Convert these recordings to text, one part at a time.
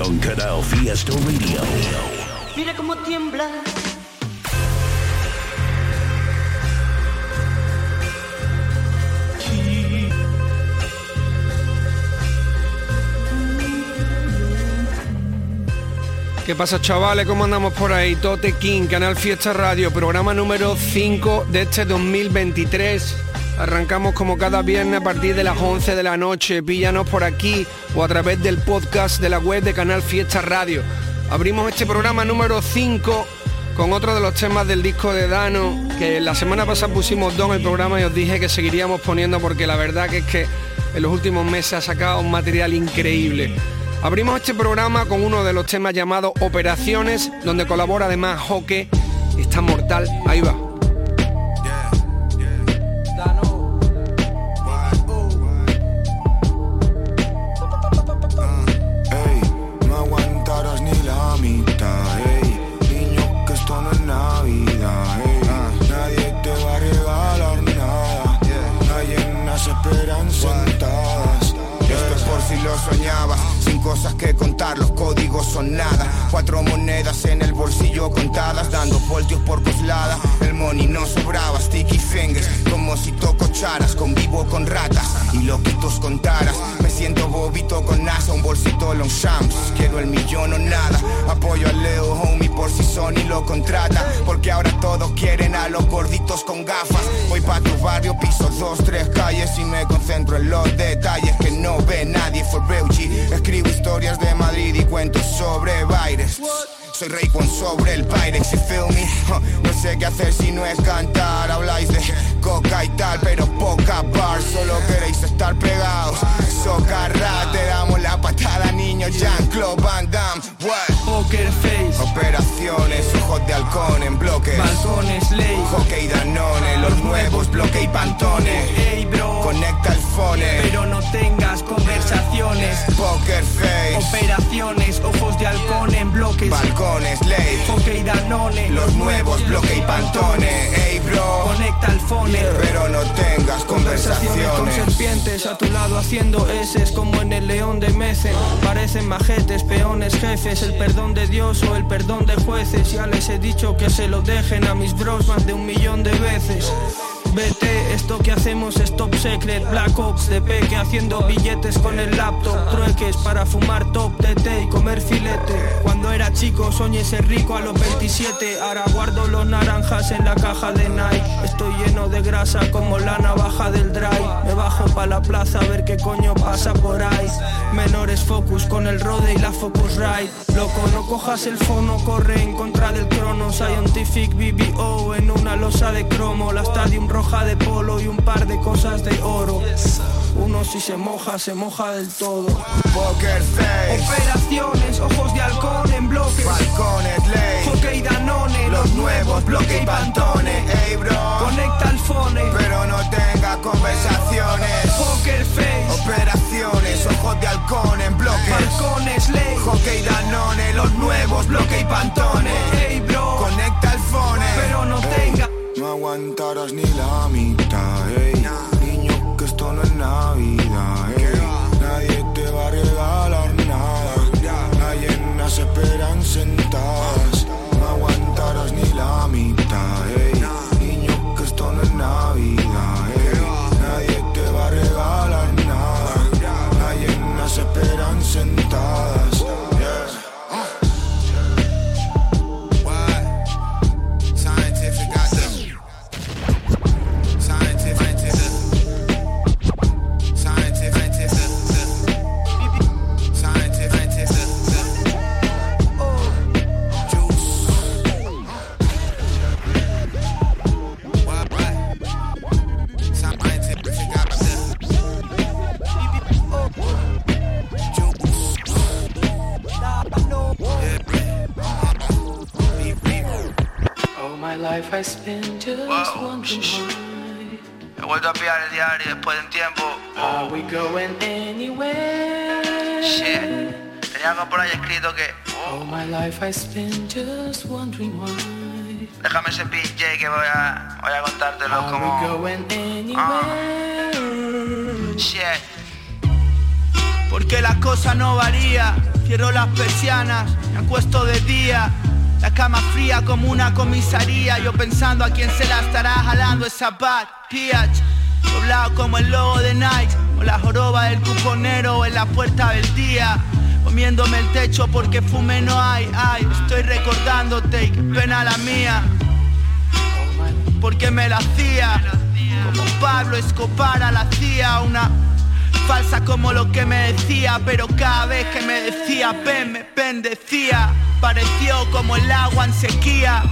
On Canal Fiesta Radio. Mira cómo tiembla. ¿Qué pasa chavales? ¿Cómo andamos por ahí? Tote King, Canal Fiesta Radio, programa número 5 de este 2023. Arrancamos como cada viernes a partir de las 11 de la noche. Píllanos por aquí o a través del podcast de la web de Canal Fiesta Radio. Abrimos este programa número 5 con otro de los temas del disco de Dano, que la semana pasada pusimos dos en el programa y os dije que seguiríamos poniendo porque la verdad que es que en los últimos meses ha sacado un material increíble. Abrimos este programa con uno de los temas llamados Operaciones, donde colabora además Joque. Está mortal, ahí va. Que contar, los códigos son nada. Cuatro monedas en el bolsillo contadas, dando voltios por coslada. El money no sobraba, sticky fingers, como si toco charas, convivo con ratas y loquitos con taras. Me siento bobito con NASA, un bolsito long champs. Quiero el millón o nada, apoyo al Leo homie por si Sony lo contrata. Porque ahora todos quieren a los gorditos con gafas. Voy pa' tu barrio, piso dos, tres calles y me concentro en los detalles que no ve nadie. For real. Escribo historias de Madrid y cuentos sobre bailes. Soy rey con sobre el Pyrex, you feel me? Huh, No sé qué hacer si no es cantar. Habláis de coca y tal, pero poca bar. Solo queréis estar pegados. Socarra, te damos la patada, niño. Jean-Claude Van Damme. What? Poker face, Operaciones, ojos de halcón en bloques. balcones ley. Hockey Danone, los nuevos bloque y pantone. Ey bro, Conecta el phone. pero no tengas conversaciones. Poker face, Operaciones, ojos de halcón en bloques. balcones, ley. Hockey Danone, Los nuevos bloque y pantone. Ey bro, Conecta el phone. pero no tengas Conversaciones con serpientes a tu lado haciendo eses como en el león de Mecen. Parecen majetes, peones, jefes, el perdón de Dios o el perdón de jueces. Ya les he dicho que se lo dejen a mis bros más de un millón de veces. Vete, esto que hacemos es top secret, Black Ops de peque haciendo billetes con el laptop, trueques para fumar top de té y comer filete. Cuando era chico soñé ser rico a los 27, ahora guardo los naranjas en la caja de Nike. Estoy lleno de grasa como la navaja del dry. Me bajo pa la plaza a ver qué coño pasa por ahí. Menores focus con el rode y la focus ride. Loco, no cojas el fono, corre en contra del crono. Scientific BBO en una losa de cromo, la stadium roja de polo y un par de cosas de oro. Uno si se moja, se moja del todo. Poker face, Operaciones, ojos de halcón en bloques. balcones, ley. Hockey Danone, Los nuevos bloque y pantone. Ey bro, Conecta el phone. pero no tengas conversaciones. Poker face, Operaciones, ojos de halcón en bloques. balcones ley. Hockey Danone, los nuevos bloque y pantone. Wow. He vuelto a pillar el diario después de un tiempo. Are we going anywhere? Shit. Tenía algo por ahí escrito que. Oh. All my life I spent just wondering why. Déjame ese PJ que voy a, voy a contártelo Are como. We going anywhere? Uh. Shit. Porque la cosa no varía. Cierro las persianas, me acuesto de día. La cama fría como una comisaría. Yo pensando a quién se la estará jalando esa bad. Doblado como el logo de Nike. O la joroba del cuponero en la puerta del día. Comiéndome el techo porque fume no hay. Ay, estoy recordándote y pena la mía. Porque me la hacía. Como Pablo Escobar la hacía una falsa como lo que me decía, pero cada vez que me decía ven me bendecía. Pareció como el agua en sequía.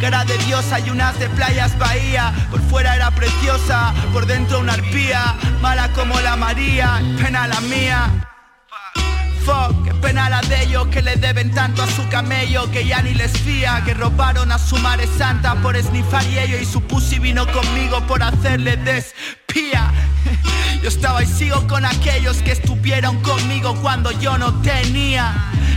Cara de diosa y unas de playas bahía. Por fuera era preciosa, por dentro una arpía. Mala como la María, pena la mía. Fuck, qué pena la de ellos que le deben tanto a su camello que ya ni les fía. Que robaron a su madre santa por esnifar y ello y su pussy vino conmigo por hacerle despía. Yo estaba y sigo con aquellos que estuvieron conmigo cuando yo no tenía.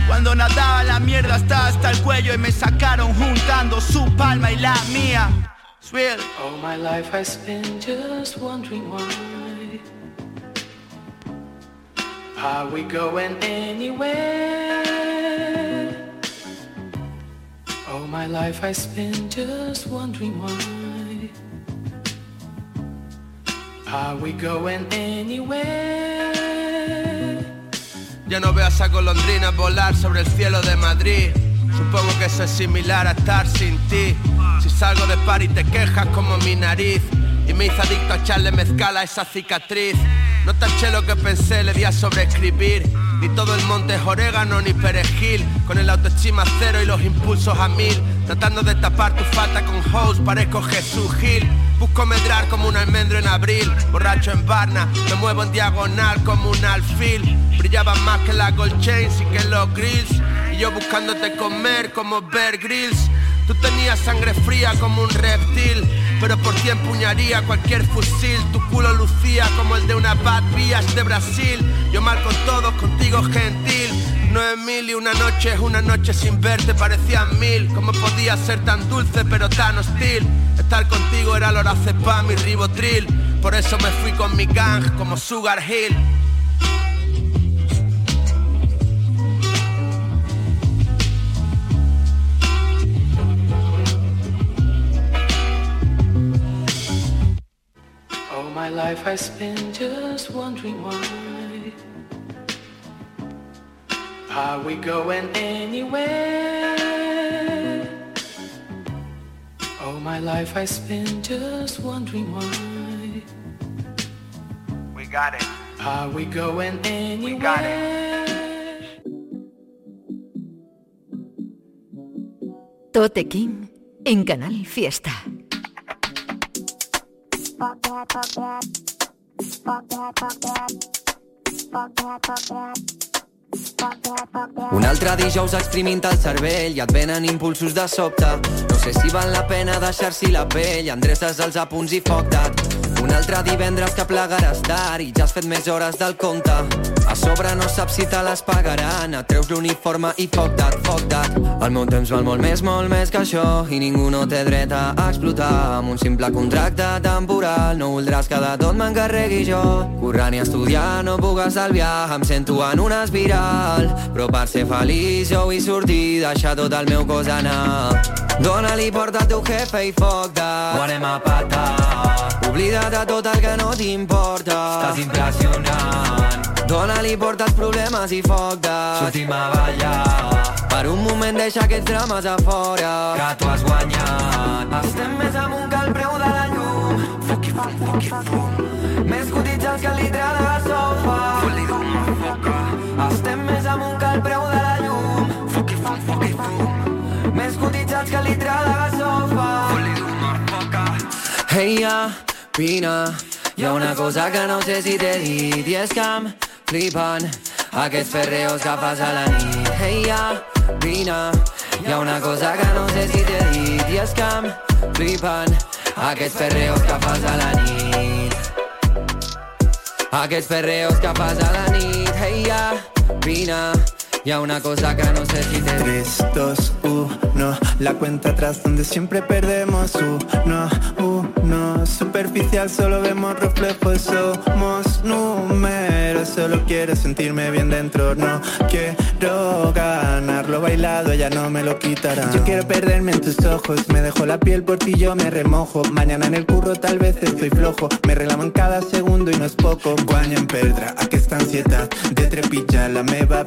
Cuando nadaba la mierda estaba hasta el cuello y me sacaron juntando su palma y la mía. All my life I spent just wondering why. Are we going anywhere? All my life I spent just wondering why. Are we going anywhere? Ya no veo a esa golondrina volar sobre el cielo de Madrid. Supongo que eso es similar a estar sin ti. Si salgo de par y te quejas como mi nariz. Y me hizo adicto a echarle mezcal a esa cicatriz. No taché lo que pensé, le di a sobreescribir. Ni todo el monte es orégano ni perejil. Con el autoestima cero y los impulsos a mil. Tratando de tapar tu falta con host, parezco Jesús Gil. Busco medrar como un almendro en abril, borracho en Barna, me muevo en diagonal como un alfil. Brillaban más que la gold chains y que los grills. Y yo buscándote comer como Bear Grills. Tú tenías sangre fría como un reptil, pero por ti empuñaría cualquier fusil. Tu culo lucía como el de una Bad Vías de Brasil. Yo mal con todos, contigo gentil. Nueve mil y una noche es una noche sin verte, parecían mil. ¿Cómo podía ser tan dulce pero tan hostil? Estar contigo era lorazepam y ribotril. Por eso me fui con mi gang como Sugar Hill. My life I spend just wondering why. Are we going anywhere? All my life I spend just wondering why. We got it. Are we going anywhere? We got it. Tote King en Canal Fiesta. Fuck that, fuck that. Fuck that, fuck that. Fuck that, fuck that. Un altre dijous exprimint el cervell i et venen impulsos de sobte. No sé si val la pena deixar-s'hi la pell, endreces els apunts i foc dat. Un altre divendres que plegaràs tard i ja has fet més hores del compte. A sobre no saps si te les pagaran, et treus l'uniforme i foc dat, foc dat. El meu temps val molt més, molt més que això i ningú no té dret a explotar. Amb un simple contracte temporal no voldràs que de tot m'encarregui jo. Corrant i estudiar no puc estalviar, em sento en una espiral. Però per ser feliç jo vull sortir, deixar tot el meu cos anar. Dóna-li porta al teu jefe i foc dat. Ho anem a patar. Oblida't de tot el que no t'importa. Estàs impressionant. Dóna-li porta els problemes i foc de... Sortim a ballar. Per un moment deixa aquests drames a fora. Que tu has guanyat. Estem més amunt que el preu de la llum. Foc i fum, foc i fum. Més cotitzats que el litre de sofa. Fot-li Més cotitzats que litre de sofa. Fot-li d'una foca. Hey, ja, vine. Hi ha una cosa que no sé si t'he dit i és que em flipen aquests ferreos que fas a la nit. Hey, ja, vine, Hi ha una cosa que no sé si t'he dit i és que em flipen aquests perreos que fas a la nit. Aquests perreos que fas a la nit, hey, ja, vine, y a una cosa que no sé si te 3, 2, 1 La cuenta atrás donde siempre perdemos Uno, uno. Superficial solo vemos reflejos. Somos números Solo quiero sentirme bien dentro. No quiero ganar Lo bailado ya no me lo quitará. Yo quiero perderme en tus ojos Me dejo la piel por ti yo me remojo. Mañana en el curro tal vez estoy flojo. Me relamo en cada segundo y no es poco. Guanya en perdre aquesta ansietat De trepitjar la meva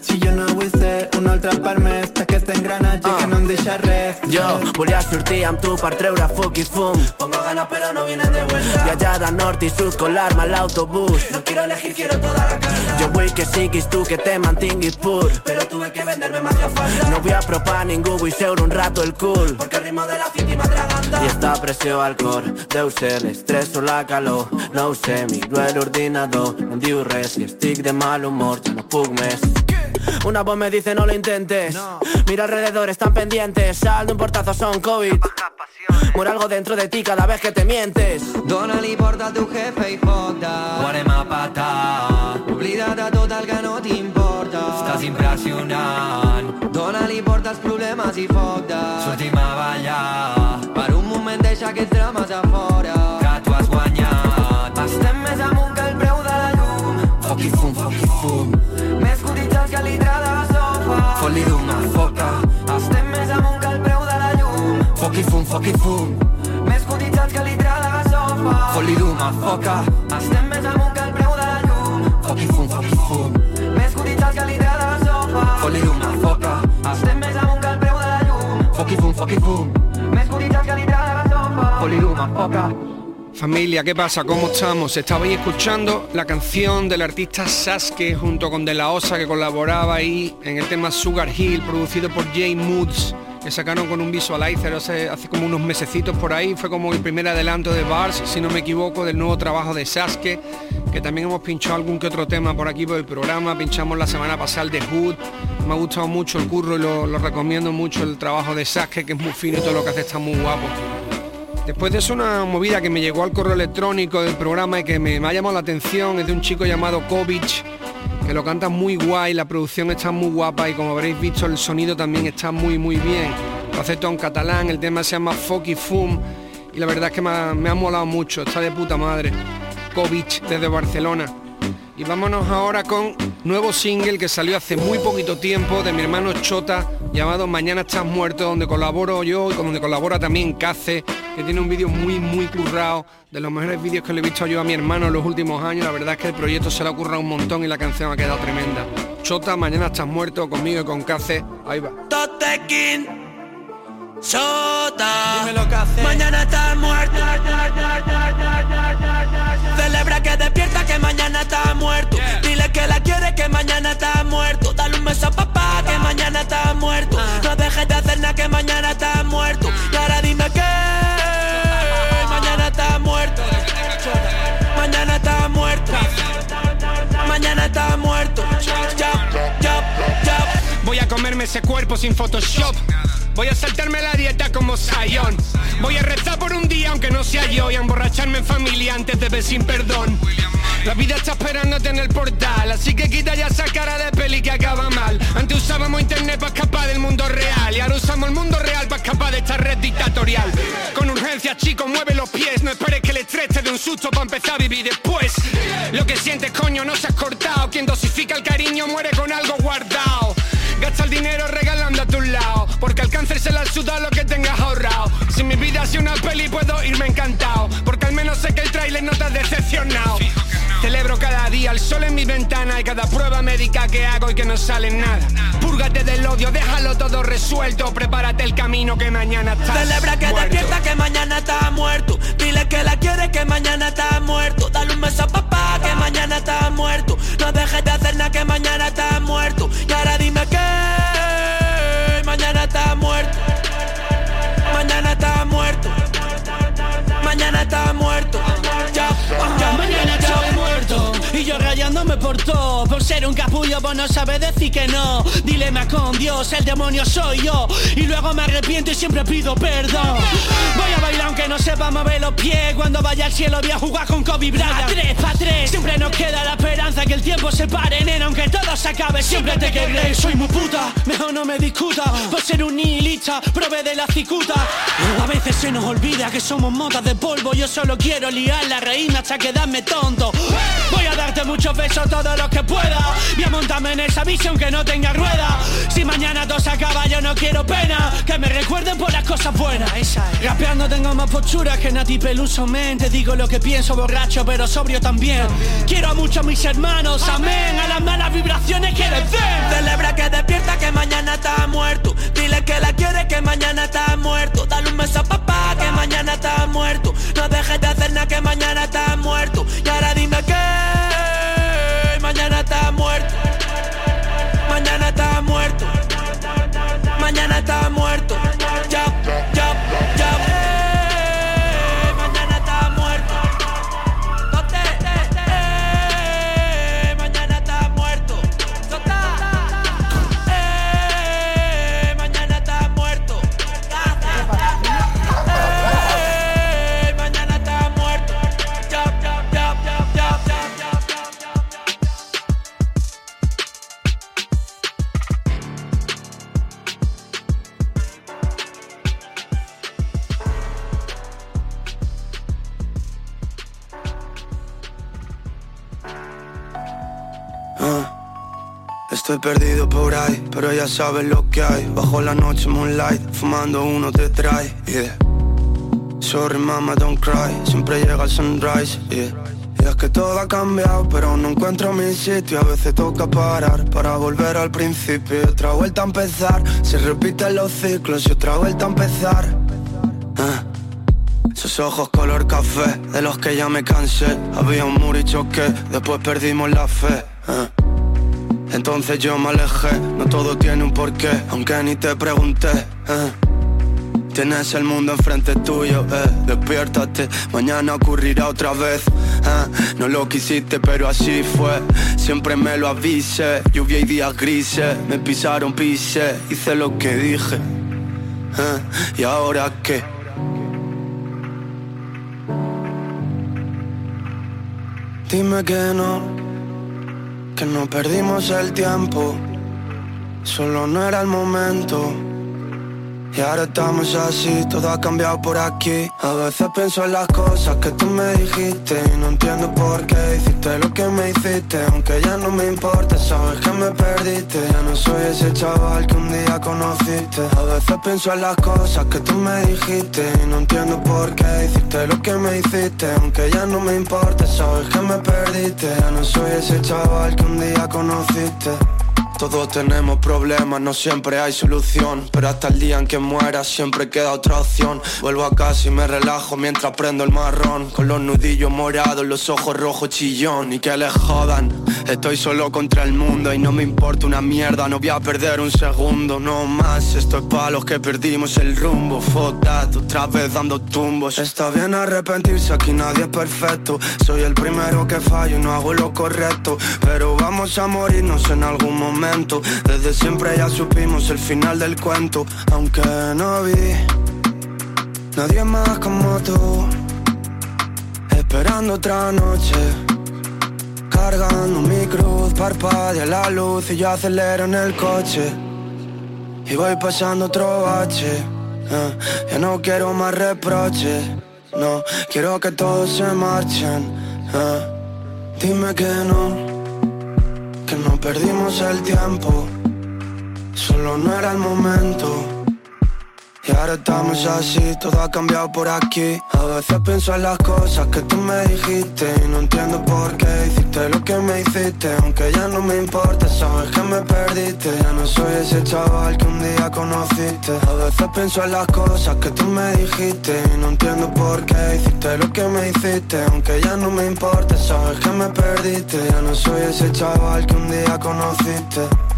Si jo no vull ser un altre per més d'aquest engranatge uh. que no em deixa res. Jo volia sortir amb tu per treure foc i fum. Pongo ganas pero no vienen de vuelta. Viatjar de nord i sud con l'arma a l'autobús No quiero elegir, quiero toda la carta. Jo vull que siguis tu que te mantinguis pur. Pero tuve que venderme más que falta. No vull apropar ningú, vull seure un rato el cul Porque el ritmo de la city m'atraganta I esta pressió al cor deu ser l'estrès o la calor. No ho sé, miro l'ordinador No em diu res, si estic de mal humor ja no puc més una voz me dice no lo intentes Mira alrededor, están pendientes. Sal de un portazo, son COVID. Muere algo dentro de ti cada vez que te mientes. Dóna-li porta al teu jefe i de Ho anem a patar Oblida't de tot el que no t'importa Estàs impressionant Dóna-li porta als problemes i de Sortim a ballar. Per un moment deixa aquests drames a fora Fot-li d'una foca. Estem més amunt que el preu de la llum. Foc i fum, foc i fum. Més cotitzats que litra de sofa Fot-li d'una foca. Estem més amunt que el preu de la llum. Foc i fum, foc i fum. Més cotitzats que litra de sofa Fot-li d'una foca. Estem més amunt que el preu de la llum. Foc i fum, foc i fum. Més cotitzats que litra de sofa Fot-li d'una foca Familia, ¿qué pasa? ¿Cómo estamos? Estabais escuchando la canción del artista Sasuke junto con De La Osa que colaboraba ahí en el tema Sugar Hill, producido por Jay Moods, que sacaron con un visualizer hace, hace como unos mesecitos por ahí. Fue como el primer adelanto de Bars, si no me equivoco, del nuevo trabajo de Sasuke, que también hemos pinchado algún que otro tema por aquí por el programa. Pinchamos la semana pasada el de Hood. Me ha gustado mucho el curro y lo, recomiendo mucho el trabajo de Sasuke, que es muy fino y todo lo que hace está muy guapo. Después de eso una movida que me llegó al correo electrónico del programa y que me, ha llamado la atención es de un chico llamado Kovic, que lo canta muy guay, la producción está muy guapa y como habréis visto el sonido también está muy muy bien. Lo hace todo en catalán, el tema se llama Foky Fum y la verdad es que me ha, me ha molado mucho, está de puta madre. Kovic desde Barcelona. Y vámonos ahora con nuevo single que salió hace muy poquito tiempo de mi hermano Chota llamado Mañana estás muerto, donde colaboro yo y donde colabora también Cace, que tiene un vídeo muy muy currado, de los mejores vídeos que le he visto yo a mi hermano en los últimos años. La verdad es que el proyecto se le ha currado un montón y la canción ha quedado tremenda. Chota, Mañana estás muerto conmigo y con Cace. Ahí va. Totequín Chota Dime lo que hace. Mañana estás muerto Que despierta que mañana está muerto. Dile que la quiere que mañana está muerto. Dale un beso a papá que mañana está muerto. No dejes de hacer nada que mañana está muerto. Y ahora dime que comerme ese cuerpo sin Photoshop. Voy a saltarme la dieta como Zion. Voy a rezar por un día aunque no sea yo y a emborracharme en familia antes de ver sin perdón. La vida está esperándote en el portal, así que quita ya esa cara de peli que acaba mal. Antes usábamos internet para escapar del mundo real y ahora usamos el mundo real para escapar de esta red dictatorial. Con urgencia, chicos, mueve los pies, no esperes que el estrés te dé un susto para empezar a vivir después. Lo que sientes, coño, no se has cortado. Quien dosifica el cariño muere con algo guardado. Gasta el dinero regalando a tu lado Porque al cáncer se la suda lo que tengas ahorrado. Si mi vida es una peli puedo irme encantado Porque al menos sé que el tráiler no te ha decepcionado Celebro cada día el sol en mi ventana Y cada prueba médica que hago y que no sale nada. Púrgate del odio, déjalo todo resuelto. Prepárate el camino que mañana está Celebra que despierta que mañana está muerto. Dile que la quiere que mañana está muerto. Dale un beso a papá que mañana está muerto. No dejes de hacer nada que mañana está muerto. Y ahora dime que Mañana está muerto por todo. Por ser un capullo, vos no sabes decir que no. Dilema con Dios, el demonio soy yo. Y luego me arrepiento y siempre pido perdón. Voy a bailar aunque no sepa mover los pies. Cuando vaya al cielo voy a jugar con Kobe Bryant. A tres, pa' tres. Siempre nos queda la esperanza que el tiempo se pare, nena. Aunque todo se acabe, siempre te querré. Soy muy puta, mejor no me discuta. Por ser un nihilista, prove de la cicuta. A veces se nos olvida que somos modas de polvo. Yo solo quiero liar la reina hasta quedarme tonto. Voy a darte muchos besos todos los que pueda. Voy a montarme en esa visión que no tenga rueda. Si mañana todo se acaba, yo no quiero pena. Que me recuerden por las cosas buenas. Rapeando tengo más postura que Nati Peluso mente. Digo lo que pienso, borracho, pero sobrio también. Quiero a muchos mis hermanos, amén. A las malas vibraciones que les den. Celebra que despierta que mañana está muerto. Dile que la quiere que mañana está muerto. Dale un beso a papá que mañana está muerto. No dejes de hacer nada que mañana está muerto. Y ahora dime que mañana está muerto. Mañana está muerto. Mañana está muerto. Estoy perdido por ahí, pero ya sabes lo que hay. Bajo la noche moonlight, fumando uno te trae. Yeah. Sorry mama, don't cry, siempre llega el sunrise. Yeah. Y es que todo ha cambiado, pero no encuentro mi sitio. A veces toca parar para volver al principio. Y otra vuelta a empezar, se repiten los ciclos y otra vuelta a empezar. Ah. Sus ojos color café, de los que ya me cansé. Había un muro y choqué, después perdimos la fe. ah. Entonces yo me alejé, no todo tiene un porqué, aunque ni te pregunté. eh. Tienes el mundo enfrente tuyo, eh. despiértate, mañana ocurrirá otra vez. eh. No lo quisiste, pero así fue. Siempre me lo avise, lluvia y días grises. Me pisaron, pise, hice lo que dije. ¿Y ahora qué? Dime que no, que no perdimos el tiempo, solo no era el momento. Y ahora estamos así, todo ha cambiado por aquí. A veces pienso en las cosas que tú me dijiste y no entiendo por qué hiciste lo que me hiciste. Aunque ya no me importa, sabes que me perdiste. Ya no soy ese chaval que un día conociste. A veces pienso en las cosas que tú me dijiste y no entiendo por qué hiciste lo que me hiciste. Aunque ya no me importa, sabes que me perdiste. Ya no soy ese chaval que un día conociste. Todos tenemos problemas, no siempre hay solución. Pero hasta el día en que muera siempre queda otra opción. Vuelvo a casa y me relajo mientras prendo el marrón. Con los nudillos morados, los ojos rojos chillón. Y que les jodan Estoy solo contra el mundo. Y no me importa una mierda No voy a perder un segundo, no más Esto es los que perdimos el rumbo. That, otra vez dando tumbos. Está bien arrepentirse, aquí nadie es perfecto. Soy el primero que fallo y no hago lo correcto. Pero vamos a morirnos en algún momento Desde siempre ya supimos el final del cuento. Aunque no vi Nadie más como tú. Esperando otra noche. Cargando mi cruz Parpadea la luz y yo acelero en el coche. Y voy pasando otro bache. Eh, Ya no quiero más reproches No, quiero que todos se marchen. Eh. Dime que no Que no perdimos el tiempo. Solo no era el momento y ahora estamos así, todo ha cambiado por aquí. A veces pienso en las cosas que tú me dijiste Y no entiendo por qué hiciste lo que me hiciste. Aunque ya no me importa, sabes que me perdiste. Ya no soy ese chaval que un día conociste. A veces pienso en las cosas que tú me dijiste Y no entiendo por qué hiciste lo que me hiciste. Aunque ya no me importa, sabes que me perdiste. Ya no soy ese chaval que un día conociste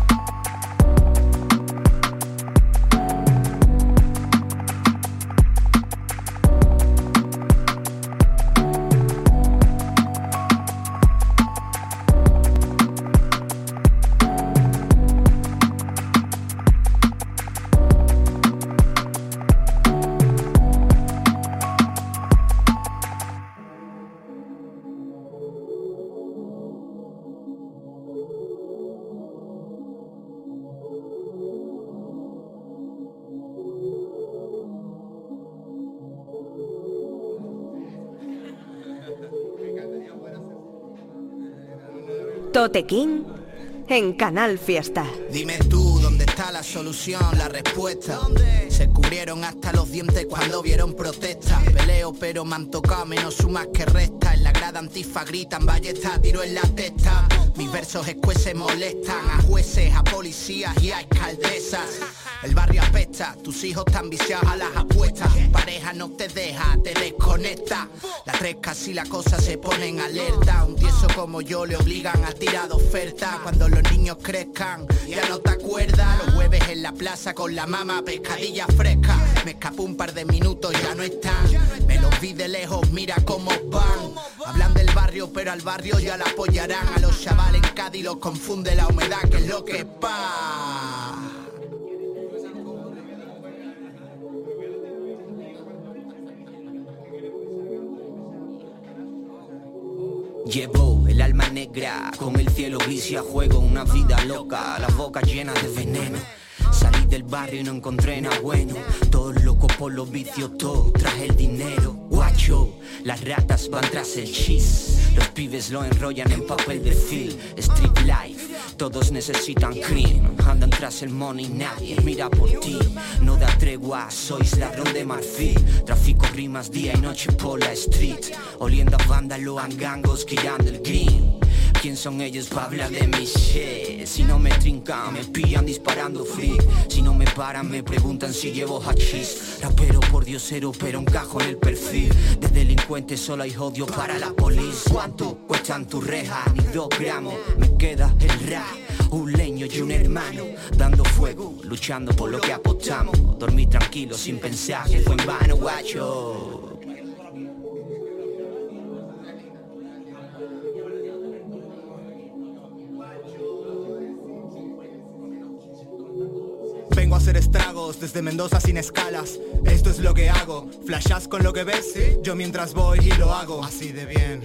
Tote King en Canal Fiesta. Dime tú, ¿dónde está la solución, la respuesta? Se cubrieron hasta los dientes cuando vieron protestas. Peleo, pero me han tocado menos sumas que resta. En la grada antifa gritan, ballesta, tiro en la testa. Mis versos escueces molestan a jueces, a policías y a alcaldesas. El barrio apesta, tus hijos están viciados a las apuestas. Pareja no te deja, te desconecta. La tres casi la cosa se pone en alerta. Un tieso como yo le obligan a tirar de oferta. Cuando los niños crezcan, ya no te acuerdas. Los jueves en la plaza con la mama, pescadilla fresca. Me escapó un par de minutos, ya no están. Me los vi de lejos, mira cómo van. Hablan del barrio, pero al barrio ya la apoyarán. A los chavales en Cádiz los confunde la humedad, que es lo que es pa. Llevo el alma negra con el cielo gris a juego una vida loca, la boca llena de veneno. Salí del barrio y no encontré nada bueno. Todo loco por los vicios, todo traje el dinero. Guacho, las ratas van tras el chis. Los pibes lo enrollan en papel de film. Street life, todos necesitan cream. Andan tras el money, nadie mira por ti. No da tregua, sois ladrón de marfil. Tráfico rimas día y noche por la street. Oliendo a vándalo, angangos, girando el green. ¿Quién son ellos para hablar de mi shit? Si no me trincan, me pillan disparando free Si no me paran, me preguntan si llevo hachís. Rapero por diosero, pero encajo en el perfil. De delincuente solo hay odio para la policía ¿Cuánto cuestan tus rejas? Ni dos gramos. Me queda el rap. Un leño y un hermano. Dando fuego, luchando por lo que apostamos. Dormí tranquilo sin pensar que fue en vano, guacho Vengo a hacer estragos desde Mendoza sin escalas. Esto es lo que hago. Flashas con lo que ves, yo mientras voy y lo hago. Así de bien.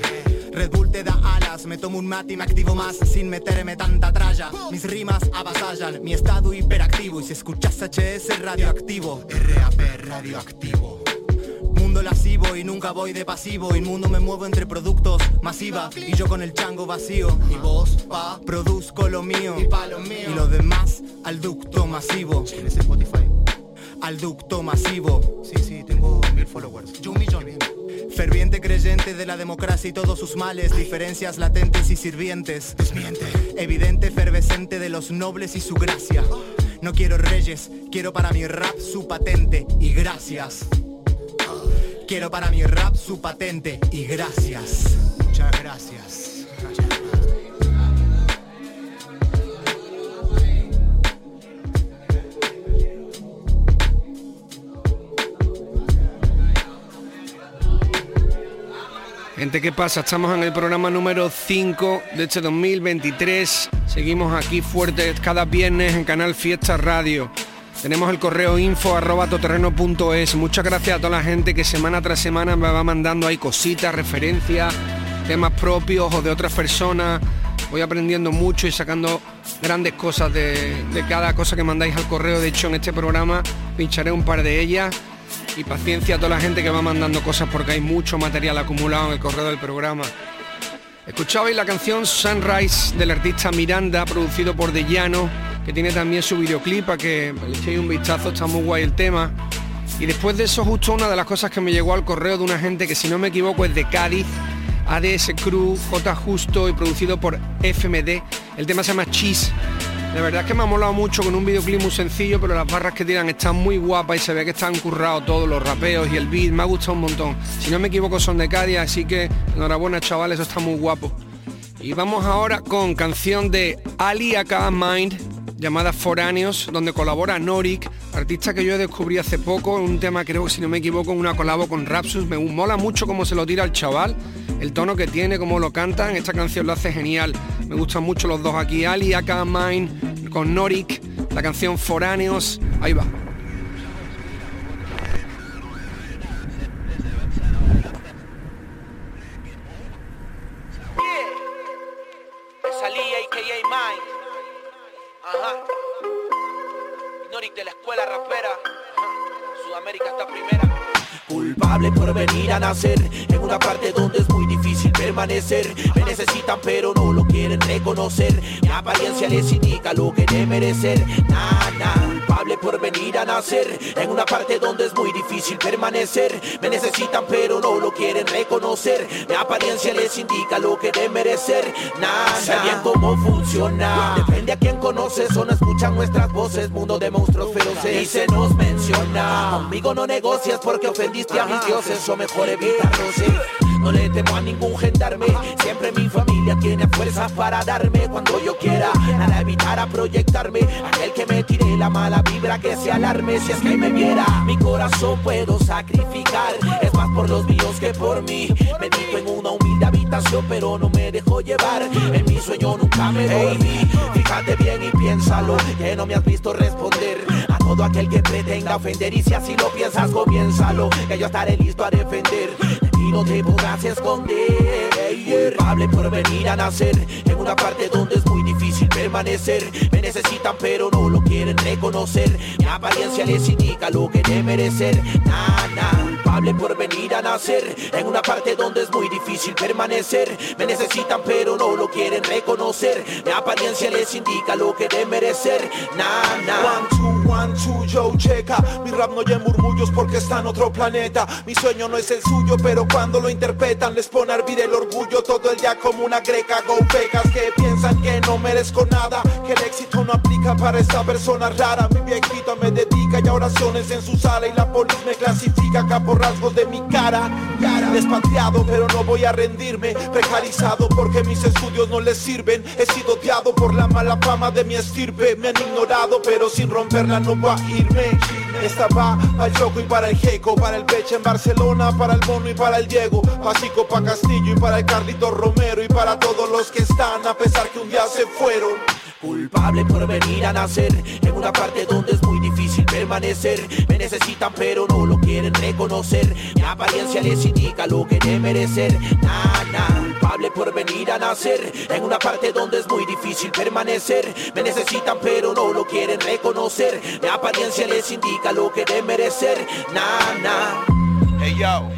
Red Bull te da alas, me tomo un mate y me activo más sin meterme tanta tralla. Mis rimas avasallan, mi estado hiperactivo. Y si escuchas HS radioactivo, RAP radioactivo. Mundo lascivo y nunca voy de pasivo Inmundo me muevo entre productos masiva Y yo con el chango vacío Mi voz pa, produzco lo mío Y pa lo mío Y lo demás al ducto masivo. ¿Tienes Spotify? Al ducto masivo. Sí, sí, tengo mil followers. Yo un millón. Ferviente creyente de la democracia y todos sus males Diferencias latentes y sirvientes. Desmiente. Evidente efervescente de los nobles y su gracia. No quiero reyes, quiero para mi rap su patente Y gracias. Quiero para mi rap su patente y gracias. Muchas gracias. ¿Qué pasa? Estamos en el programa número 5 de este 2023. Seguimos aquí fuertes cada viernes en Canal Fiesta Radio. Tenemos el correo info arroba toterreno.es. Muchas gracias a toda la gente que semana tras semana me va mandando ahí cositas, referencias, temas propios o de otras personas. Voy aprendiendo mucho y sacando grandes cosas de cada cosa que mandáis al correo. De hecho, en este programa pincharé un par de ellas. Y paciencia a toda la gente que va mandando cosas porque hay mucho material acumulado en el correo del programa. Escuchabais la canción Sunrise del artista Miranda, producido por De Llano, que tiene también su videoclip a que le echéis un vistazo, está muy guay el tema. Y después de eso, justo una de las cosas que me llegó al correo de una gente que si no me equivoco es de Cádiz, ADS Crew, J Justo y producido por FMD. El tema se llama Cheese. De verdad que me ha molado mucho con un videoclip muy sencillo, pero las barras que tiran están muy guapas y se ve que están currados todos los rapeos y el beat. Me ha gustado un montón. Si no me equivoco son de Cádiz, así que enhorabuena chavales, eso está muy guapo. Y vamos ahora con canción de Ali Aka Mind llamada Foráneos, donde colabora Norik, artista que yo descubrí hace poco, un tema creo que si no me equivoco, una colabo con Rapsus. Me mola mucho cómo se lo tira el chaval, el tono que tiene, cómo lo cantan, esta canción lo hace genial. Me gustan mucho los dos aquí, Ali Aka Mind con Norik, la canción Foráneos, ahí va. En una parte donde permanecer. Me necesitan pero no lo quieren reconocer. Mi apariencia les indica lo que de merecer. Nada, culpable por venir a nacer en una parte donde es muy difícil permanecer. Me necesitan pero no lo quieren reconocer. Mi apariencia les indica lo que de merecer. Nada, sé bien cómo funciona. Depende a quién conoces o no escuchan nuestras voces. Mundo de monstruos feroces y se nos menciona. Conmigo no negocias porque ofendiste a mis dioses o mejor evitarlo. sí. No le temo a ningún gendarme. Siempre mi familia tiene fuerzas para darme Cuando yo quiera. Nada evitar a proyectarme. Aquel que me tire la mala vibra Que se alarme. Si es que me viera Mi corazón puedo sacrificar. Es más por los míos que por mí. Medito en una humilde habitación Pero no me dejo llevar. En mi sueño nunca me dormí. Fíjate bien y piénsalo Que no me has visto responder. A todo aquel que pretenda ofender Y si así lo piensas comiénzalo Que yo estaré listo a defender no te podrás esconder Culpable por venir a nacer En una parte donde es muy difícil permanecer. Me necesitan pero no lo quieren reconocer. Mi apariencia les indica lo que de merecer Nada, culpable por venir a nacer En una parte donde es muy difícil permanecer. Me necesitan pero no lo quieren reconocer. Mi apariencia les indica lo que de merecer Nada One, two, one, two, yo, checa. Mi rap no oye murmullos porque está en otro planeta. Mi sueño no es el suyo, pero cuando lo interpretan Les pone a el orgullo todo el día como una greca Go becas que piensan que no merezco nada Que el éxito no aplica para esta persona rara. Mi viejito me dedica ya oraciones en su sala Y la polis me clasifica acá de mi cara. Despatriado, pero no voy a rendirme. Precarizado porque mis estudios no les sirven. He sido odiado por la mala fama de mi estirpe. Me han ignorado, pero sin romperla no voy a irme esta va para Choco y para el Jeco, para el Beche en Barcelona, para el Mono y para el Diego, Pasico para Castillo y para el Carlito Romero y para todos los que están a pesar que un día se fueron. Culpable por venir a nacer en una parte donde es muy difícil permanecer. Me necesitan pero no lo quieren reconocer. Mi apariencia les indica lo que de merecer. Nada, culpable por venir a nacer en una parte donde es muy difícil permanecer. Me necesitan pero no lo quieren reconocer. Mi apariencia les indica lo que de merecer. Nada. Hey yo,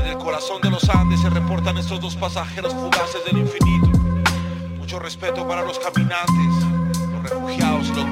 en el corazón de los Andes se reportan estos dos pasajeros fugaces del infinito. Mucho respeto para los caminantes, los refugiados los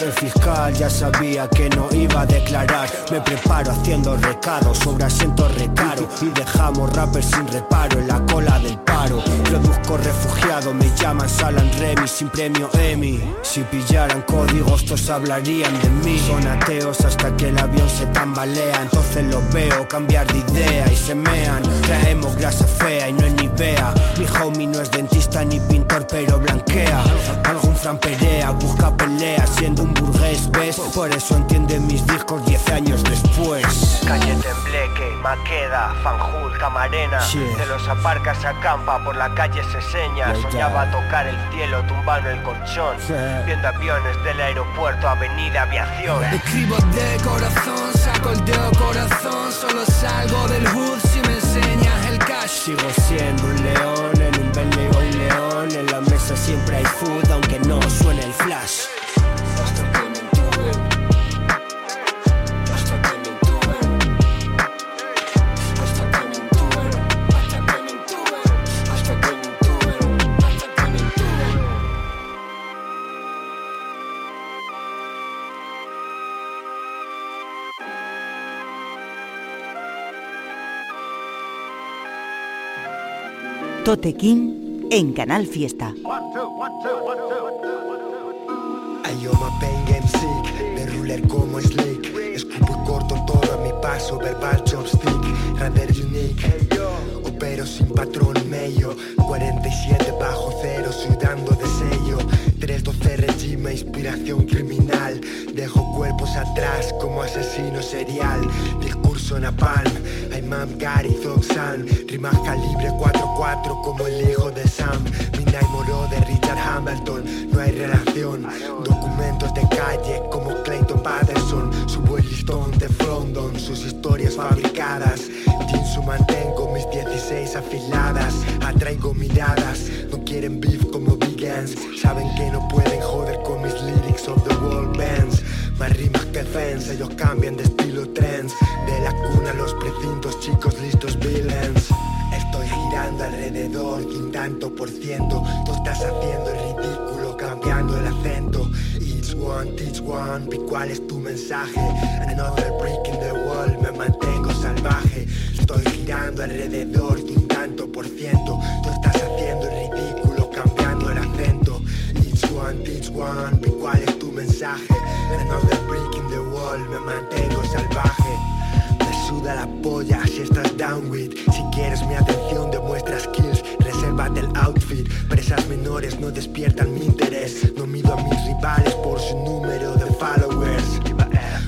El fiscal ya sabía que no iba a declarar. Me preparo haciendo recados sobre asientos recaro. Y dejamos rappers sin reparo en la cola del paro. Produzco refugiado, me llaman Salan Remy sin premio Emmy. Si pillaran códigos todos hablarían de mí. Son ateos hasta que el avión se tambalea. Entonces los veo cambiar de idea y se mean. Traemos grasa fea y no es ni vea Mi homie no es dentista ni pintor pero blanquea. Algún Fran Perea busca pelea siendo un burgués, ¿ves? Por eso entiende mis discos 10 años después. Calle Tembleque, Maqueda, Fanjul, Camarena. De los aparcas a acampa, por la calle se seña. Soñaba tocar el cielo, tumbando el colchón. Viendo aviones del aeropuerto, avenida aviación. Escribo de corazón, saco el dedo corazón. Solo salgo del hood si me enseñas el cash. Sigo siendo un león en un Bentley un león. En la mesa siempre hay food, aunque no suene el flash. Tote King en Canal Fiesta. Como slick. Escupo y corto todo a mi paso, verbal chopstick Rather unique, opero sin patrón medio 47 bajo cero, sudando de sello. 312 regime, inspiración criminal. Dejo cuerpos atrás como asesino serial Discurso napalm, Imam Gary Zoxan Rimas calibre 4-4 como el hijo de Sam. Midnight Moro de Richard Hamilton. No hay relación. Documentos de calle como Clayton Patterson. Subo el listón de Frondon. Sus historias fabricadas. Jinsu mantengo mis 16 afiladas. Atraigo miradas. No quieren beef como vegans. Saben que no pueden joder con mis lyrics of the world bands Más rimas que fans Ellos cambian de estilo trends. De la cuna a los precintos chicos listos villains. Estoy girando alrededor de un tanto por ciento. Tú estás haciendo el ridículo cambiando el acento. Each one, teach one, ¿y cuál es tu mensaje? Another break in the wall, me mantengo salvaje. Estoy girando alrededor de un tanto por ciento. Tú estás haciendo el ridículo cambiando el acento. Each one, teach one, ¿y cuál es tu mensaje? Another break in the wall, me mantengo salvaje. Me suda la polla si estás down with. Si quieres mi atención demuestra skills. Resérvate el outfit. Presas menores no despiertan mi interés. No mido a mis rivales por su número de followers.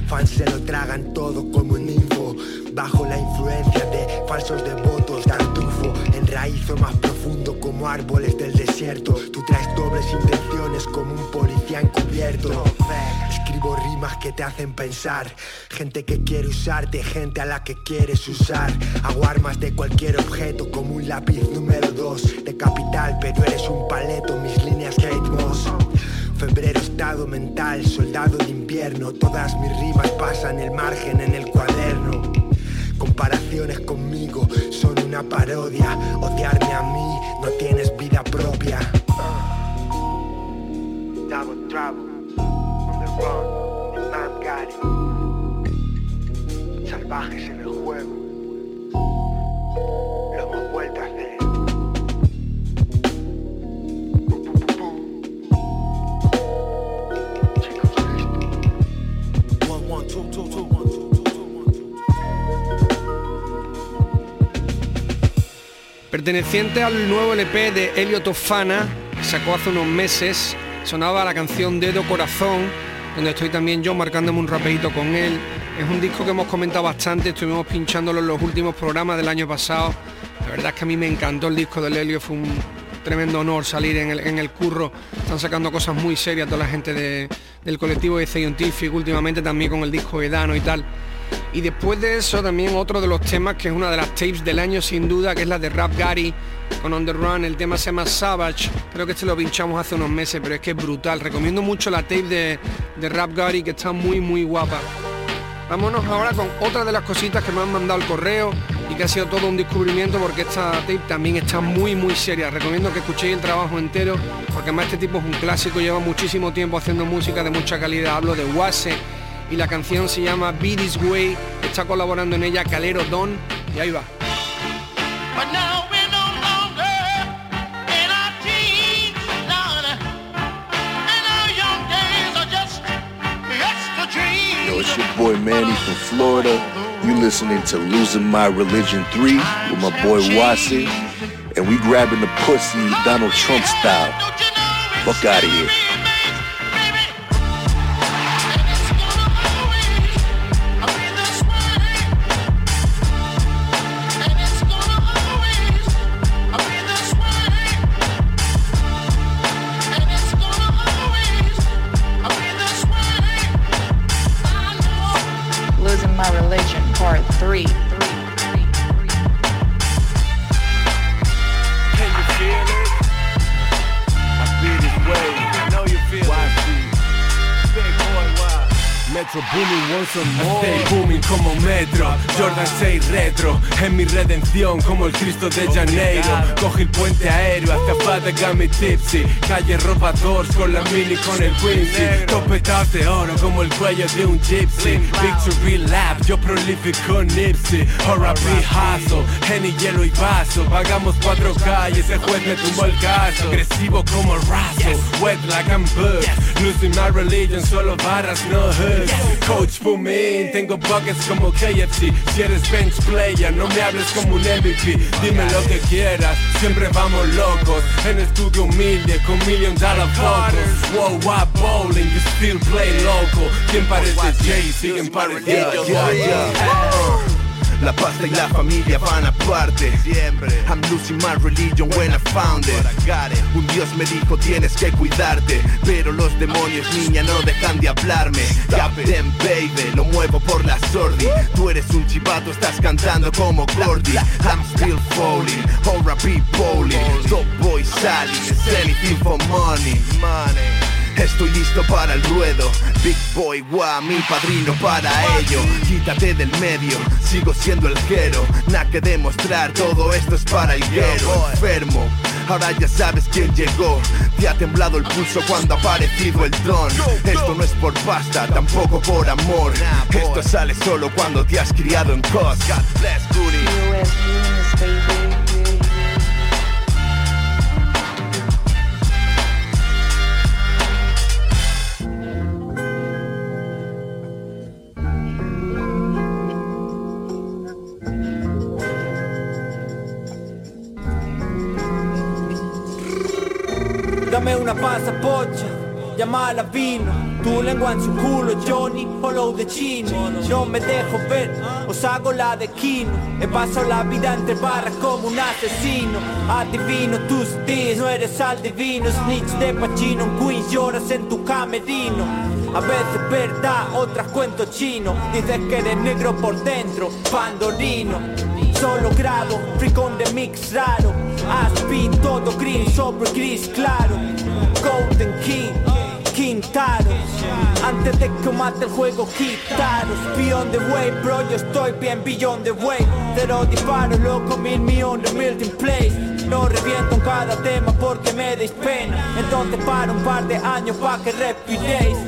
Fans se lo tragan todo como un info. Bajo la influencia de falsos devotos Tartufo. Enraizo más profundo como árboles del desierto. Tú traes dobles intenciones como un policía encubierto Escribo rimas que te hacen pensar. Gente que quiere usarte, gente a la que quieres usar. Hago armas de cualquier objeto como un lápiz número 2 De capital pero eres un paleto, mis líneas Kate Moss. Febrero estado mental, soldado de invierno. Todas mis rimas pasan el margen en el cuaderno. Comparaciones conmigo son una parodia. Odiarme a mí no tienes vida propia. Double trouble Gary. Salvajes en el juego. Lo hemos vuelto a hacer One, one, two, two, two, one, two, two, two, one, two. Perteneciente al nuevo LP de Elio Tofana, que sacó hace unos meses, sonaba la canción Dedo Corazón, donde estoy también yo marcándome un rapeito con él. Es un disco que hemos comentado bastante, estuvimos pinchándolo en los últimos programas del año pasado. La verdad es que a mí me encantó el disco del Helio, fue un tremendo honor salir en el, en el curro. Están sacando cosas muy serias toda la gente de- del colectivo de Scientific, últimamente también con el disco Edano y tal. Y después de eso también otro de los temas que es una de las tapes del año sin duda, que es la de Rap Gary con On The Run, el tema se llama Savage, creo que este lo pinchamos hace unos meses, pero es que es brutal, recomiendo mucho la tape de, de Rap Gary que está muy muy guapa. Vámonos ahora con otra de las cositas que me han mandado al correo y que ha sido todo un descubrimiento porque esta tape también está muy muy seria. Recomiendo que escuchéis el trabajo entero porque además este tipo es un clásico, lleva muchísimo tiempo haciendo música de mucha calidad. Hablo de Wase y la canción se llama Be This Way. Está colaborando en ella Calero Don y ahí va. But now we're no longer in our teens, Lord. And our young days are just yesterday. Yo, it's your boy Manny from Florida. You listening to Losing My Religion 3 with my boy Wasi. And we grabbing the pussy Donald Trump style. Fuck out of here. Retro Es mi redención como el Cristo de Janeiro. Coge el puente aéreo hacia Father Tipsy. Calle ropa doors con la mini con el Quincy. Topetados de oro como el cuello de un gypsy. Victory lap, yo prolific con Nipsey R.I.P. Hustle, Henny, hielo y vaso. Pagamos cuatro calles, el juez me tumbó el caso. Agresivo como Russell, wet like I'm Bugs Losing my religion, solo barras, no hoods Coach Pumin, tengo buckets como KFC Si eres bench player, no me hables como un MVP. Dime lo que quieras, siempre vamos locos. En estudio humilde, con million dollar focos Wow, wow, bowling, you still play loco. ¿Quién parece Jay? Siguen pareciendo Yeah, yeah, yeah. La pasta y la familia van aparte Siempre. I'm losing my religion when I found it. Un Dios me dijo tienes que cuidarte Pero los demonios niña no dejan de hablarme. Captain baby, lo muevo por la sordi. Tú eres un chivato, estás cantando como Gordy. I'm still falling, ahora be bowling. Top boy Sally, it's anything for money. Money Estoy listo para el ruedo. Big Boy, guau, mi padrino para ello. Quítate del medio, sigo siendo el hero Nada que demostrar, todo esto es para el guero. Enfermo, ahora ya sabes quién llegó. Te ha temblado el pulso cuando ha aparecido el don Esto no es por pasta, tampoco por amor. Esto sale solo cuando te has criado en cos. God bless Pasa pocha, llamala vino. Tu lengua en su culo, Johnny, follow de chino Yo me dejo ver, os hago la de Kino. He pasado la vida entre barras como un asesino. Adivino tus días, no eres al divino Snitch de Pachino, en Queens lloras en tu camerino. A veces verdad, otras cuento chino. Dices que eres negro por dentro, pandorino Solo grabo, free con de mix raro. Aspi, todo green, sobre gris claro Golden King, Quintaro. Antes de que mate el juego, quitaros Beyond the way, bro, yo estoy bien beyond the way. Cero disparos, loco, mil millones, melting place no reviento en cada tema porque me deis pena. Entonces para un par de años pa' que respiréis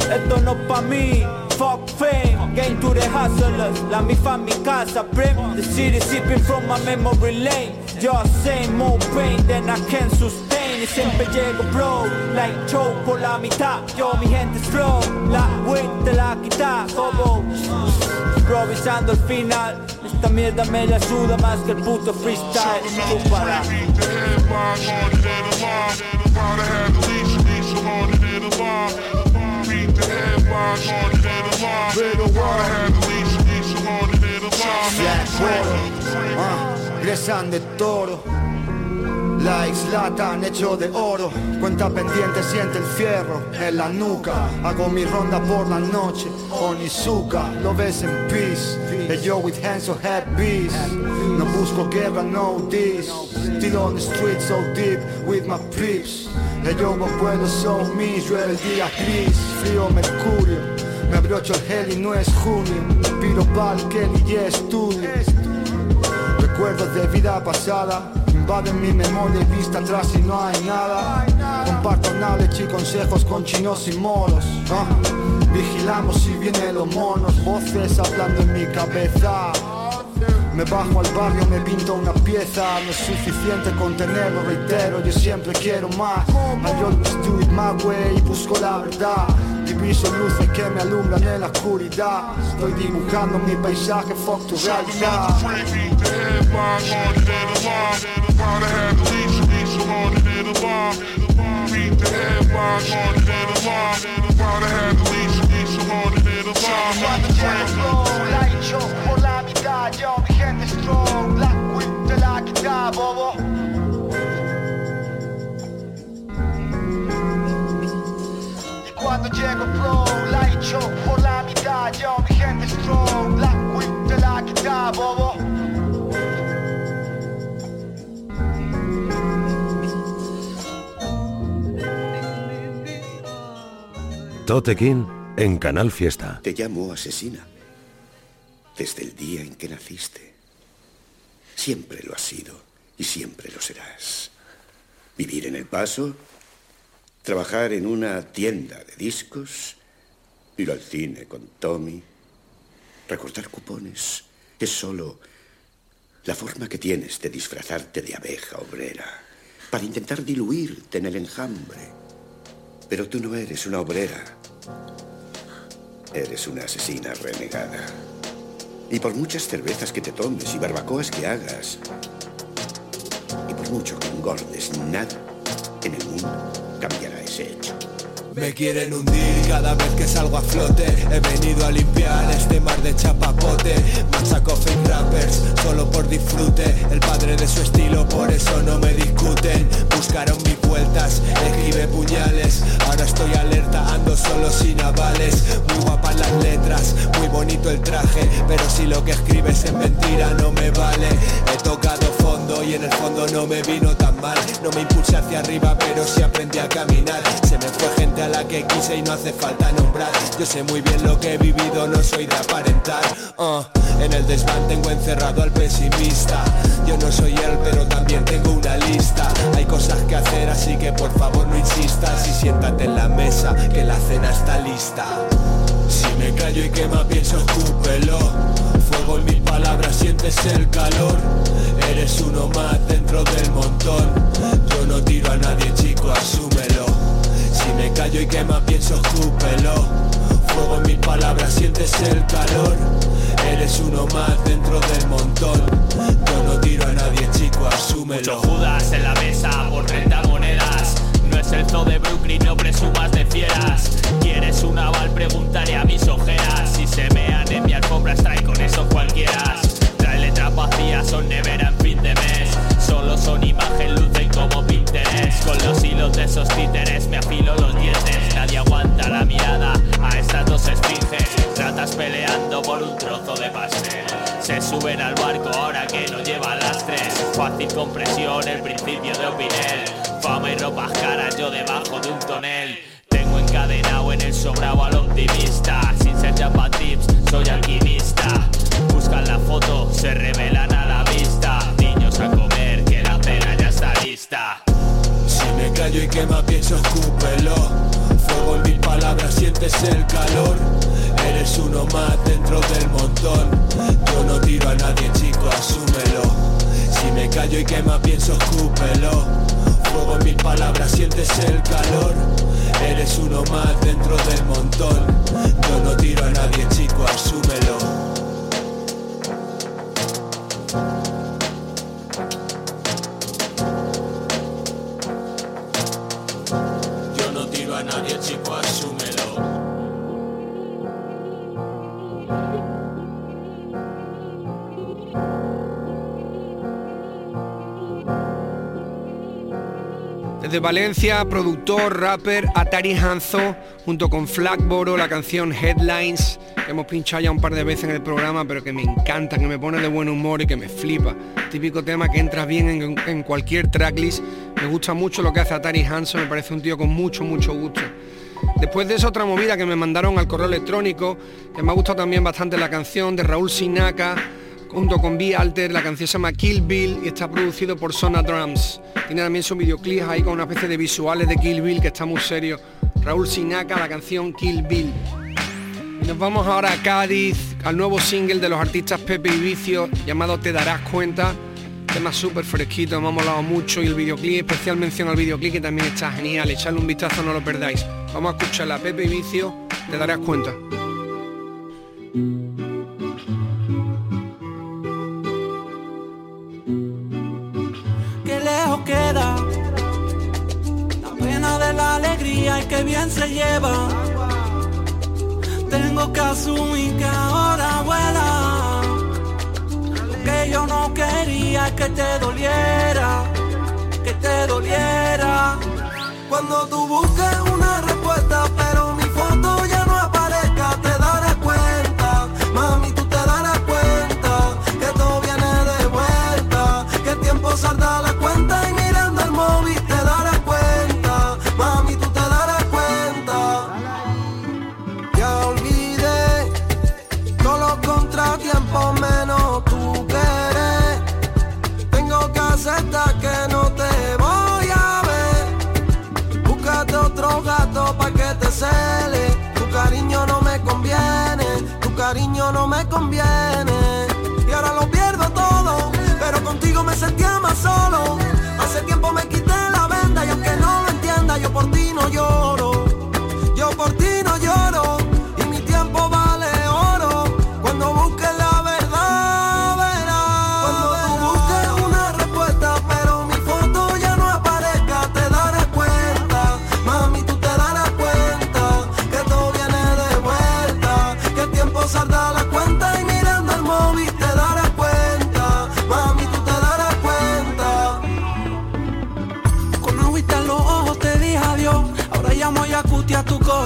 Esto no pa' mí Fuck fame, game to the hustlers La mi fan, mi casa, brim The city sipping from my memory lane. Just saying more pain than I can sustain Y siempre llego bro, like show por la mitad Yo mi gente es flow, la win te la quita Como improvisando al final Esta mierda me la suda más que el puto freestyle Chúpala Gresan de toro La isla tan hecho de oro Cuenta pendiente, siente el fierro en la nuca. Hago mi ronda por la noche con Izuka Lo ves en peace. Hey yo with hands so bees No busco guerra, no this Still on the street so deep with my peeps. Hey yo, vos puedo so me Llueve el día gris, frío mercurio Me abrocho el gel y no es junio. Piro pa'l Kelly y estudio. Recuerdos de vida pasada invaden mi memoria y vista atrás y no hay nada. Comparto knowledge y consejos con chinos y moros. Vigilamos si vienen los monos, voces hablando en mi cabeza. Me bajo al barrio, me pinto una pieza, no es suficiente contenerlo, reitero, yo siempre quiero más. I always do it my way busco la verdad. Diviso luces que me alumbran en la oscuridad. Estoy dibujando mi paisaje, fuck tu realidad. Y cuando llego flow, la he hecho por la mitad, yo mi gente strong, Black Whip te la quita, bobo. Totequín en Canal Fiesta. Te llamo asesina. Desde el día en que naciste. Siempre lo has sido y siempre lo serás. Vivir en el paso, trabajar en una tienda de discos, ir al cine con Tommy, recortar cupones. Es solo la forma que tienes de disfrazarte de abeja obrera para intentar diluirte en el enjambre. Pero tú no eres una obrera. Eres una asesina renegada. Y por muchas cervezas que te tomes y barbacoas que hagas, y por mucho que engordes, nada en el mundo. Me quieren hundir cada vez que salgo a flote. He venido a limpiar este mar de chapapote. Machaco fake rappers solo por disfrute. El padre de su estilo por eso no me discuten. Buscaron mis vueltas, esquive puñales. Ahora estoy alerta, ando solo sin avales. Muy guapas las letras, muy bonito el traje. Pero si lo que escribes es mentira no me vale. He tocado fondo y en el fondo no me vino tan mal. No me impulsé hacia arriba pero sí aprendí a caminar. Se me fue gente la que quise y no hace falta nombrar. Yo sé muy bien lo que he vivido, no soy de aparentar. Uh, En el desván tengo encerrado al pesimista. Yo no soy él pero también tengo una lista. Hay cosas que hacer así que por favor no insistas Y siéntate en la mesa que la cena está lista. Si me callo y quema pienso escúpelo. Fuego en mis palabras sientes el calor. Eres uno más dentro del montón. Yo no tiro a nadie chico, asúmelo si me callo y quema pienso escúpelo. Fuego en mis palabras sientes el calor. Eres uno más dentro del montón. Yo no tiro a nadie chico, asúmelo. Mucho Judas en la mesa por 30 monedas. No es el zoo de Brooklyn, no presumas de fieras. ¿Quieres un aval? Pregúntale a mis ojeras. Si se mean en mi alfombra, trae con eso cualquiera. Trae letras vacías, son nevera en Productor, rapper Atari Hanzo, junto con Flagboro, la canción Headlines, que hemos pinchado ya un par de veces en el programa, pero que me encanta, que me pone de buen humor y que me flipa. Típico tema que entra bien en, cualquier tracklist. Me gusta mucho lo que hace Atari Hanzo, me parece un tío con mucho, mucho gusto. Después de esa otra movida que me mandaron al correo electrónico, que me ha gustado también bastante la canción de Raúl Sinaka, junto con B Alter, la canción se llama Kill Bill y está producido por Sona Drums. Tiene también su videoclip ahí con una especie de visuales de Kill Bill que está muy serio. Raúl Sinaka, la canción Kill Bill. Y nos vamos ahora a Cádiz, al nuevo single de los artistas Pepe y Vicio llamado Te darás cuenta. Tema súper fresquito, me ha molado mucho y el videoclip, especial mención al videoclip que también está genial. Echadle un vistazo, no lo perdáis. Vamos a escucharla, Pepe y Vicio, te darás cuenta. Queda la pena de la alegría y que bien se lleva. Tengo que asumir que ahora vuela. Lo que yo no quería es que te doliera, que te doliera. Cuando tú busques una respuesta,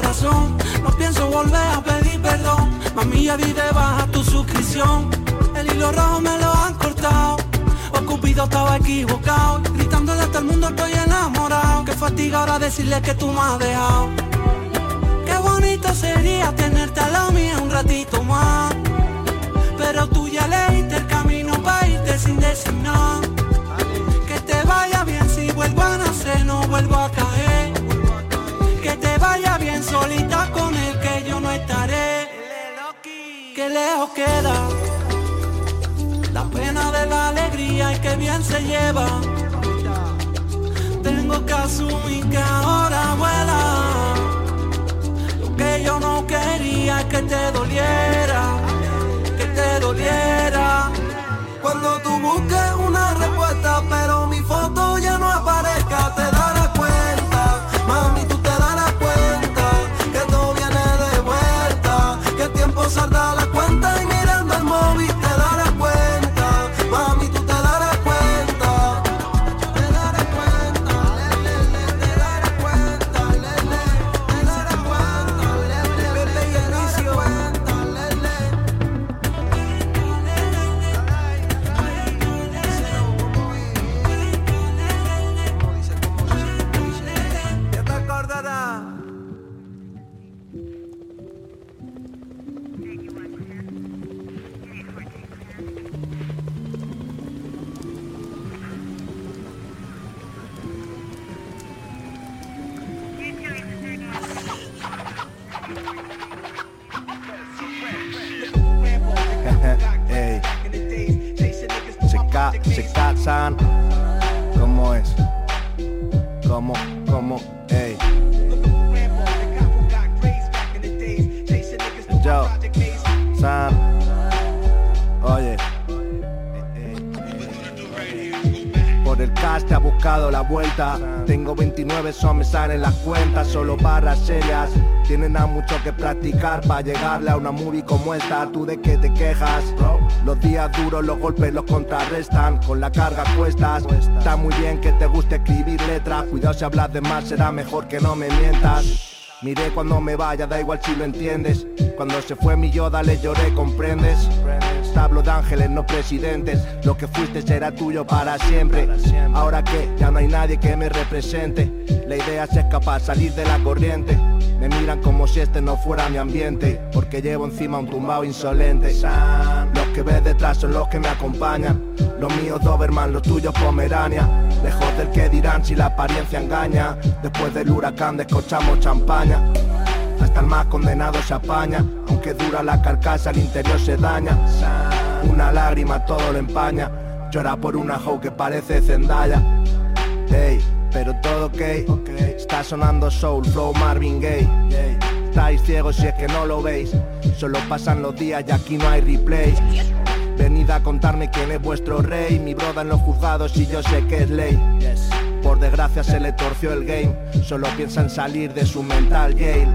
No pienso volver a pedir perdón. Mami, ya di de baja tu suscripción. El hilo rojo me lo han cortado. O Cupido estaba equivocado. Gritándole a todo el mundo estoy enamorado. Qué fatiga ahora decirle que tú me has dejado. Qué bonito sería tenerte a la mía un ratito más. Pero tú ya leíste el camino para irte sin decir nada. Solita con él, que yo no estaré. Que lejos queda la pena de la alegría y que bien se lleva. Tengo que asumir que ahora vuela. Lo que yo no quería es que te doliera, que te doliera. Cuando tú busques una Ey. Se, ca se casan. ¿Cómo es? ¿Cómo? ¿Cómo? Buscado la vuelta. Tengo 29, eso me salen las cuentas. Solo barras serias. Tienen a mucho que practicar para llegarle a una movie como esta. ¿Tú de qué te quejas? Los días duros, los golpes los contrarrestan. Con la carga cuestas. Está muy bien que te guste escribir letras. Cuidado si hablas de más, será mejor que no me mientas. Miré cuando me vaya, da igual si lo entiendes. Cuando se fue mi Yoda le lloré, ¿comprendes? Hablo de ángeles, no presidentes. Lo que fuiste será tuyo para siempre. Ahora que ya no hay nadie que me represente. La idea es escapar, salir de la corriente. Me miran como si este no fuera mi ambiente. Porque llevo encima un tumbao insolente. Los que ves detrás son los que me acompañan. Los míos Doberman, los tuyos Pomerania. Lejos del que dirán si la apariencia engaña. Después del huracán descochamos champaña. Hasta el más condenado se apaña. Aunque dura la carcasa, el interior se daña. Una lágrima todo lo empaña. Llora por una hoe que parece Zendaya. Hey, pero todo ok. Está sonando soul, flow Marvin Gaye. Estáis ciegos si es que no lo veis. Solo pasan los días y aquí no hay replay. Venid a contarme quién es vuestro rey. Mi broda en los juzgados y yo sé que es ley. por desgracia se le torció el game. Solo piensa en salir de su mental jail.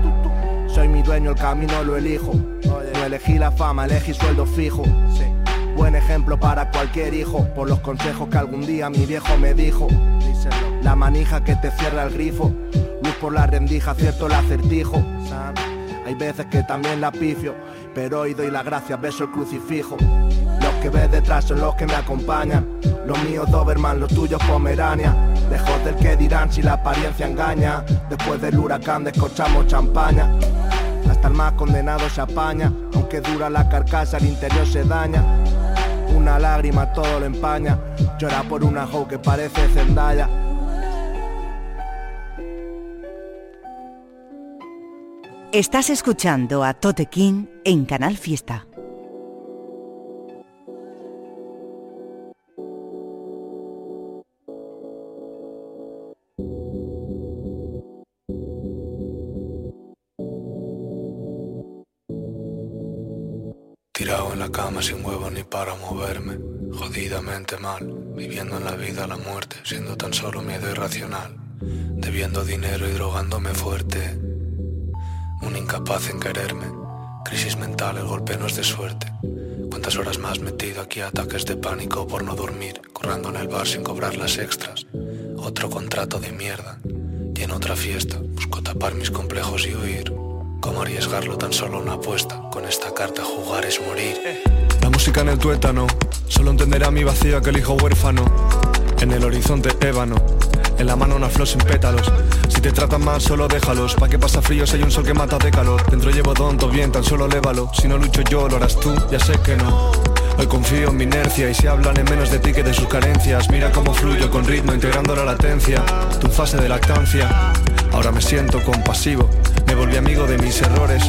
Soy mi dueño, el camino lo elijo. Elegí la fama, elegí sueldo fijo. Buen ejemplo para cualquier hijo, por los consejos que algún día mi viejo me dijo. La manija que te cierra el grifo, luz por la rendija, cierto el acertijo. Hay veces que también la pifio, pero hoy doy las gracias, beso el crucifijo. Los que ves detrás son los que me acompañan. Los míos Doberman, los tuyos Pomerania. Lejos del que dirán si la apariencia engaña. Después del huracán descorchamos champaña. Hasta el más condenado se apaña. Aunque dura la carcasa, el interior se daña. Una lágrima todo lo empaña. Llora por una hoe que parece Zendaya. Estás escuchando a Tote King en Canal Fiesta. Cama sin huevo ni para moverme, jodidamente mal, viviendo en la vida la muerte, siendo tan solo miedo irracional, debiendo dinero y drogándome fuerte, un incapaz en quererme, crisis mental, el golpe no es de suerte. ¿Cuántas horas más metido aquí ataques de pánico por no dormir, corrando en el bar sin cobrar las extras? Otro contrato de mierda, y en otra fiesta busco tapar mis complejos y huir. ¿Cómo arriesgarlo tan solo una apuesta? Con esta carta jugar es morir. La música en el tuétano, solo entenderá mi vacío aquel hijo huérfano. En el horizonte ébano, en la mano una flor sin pétalos. Si te tratan mal, solo déjalos. Pa' que pasa frío si hay un sol que mata de calor. Dentro llevo tonto, bien, tan solo lévalo. Si no lucho yo, lo harás tú, ya sé que no. Hoy confío en mi inercia y si hablan en menos de ti que de sus carencias. Mira cómo fluyo con ritmo, integrando la latencia. Tu fase de lactancia. Ahora me siento compasivo, me volví amigo de mis errores.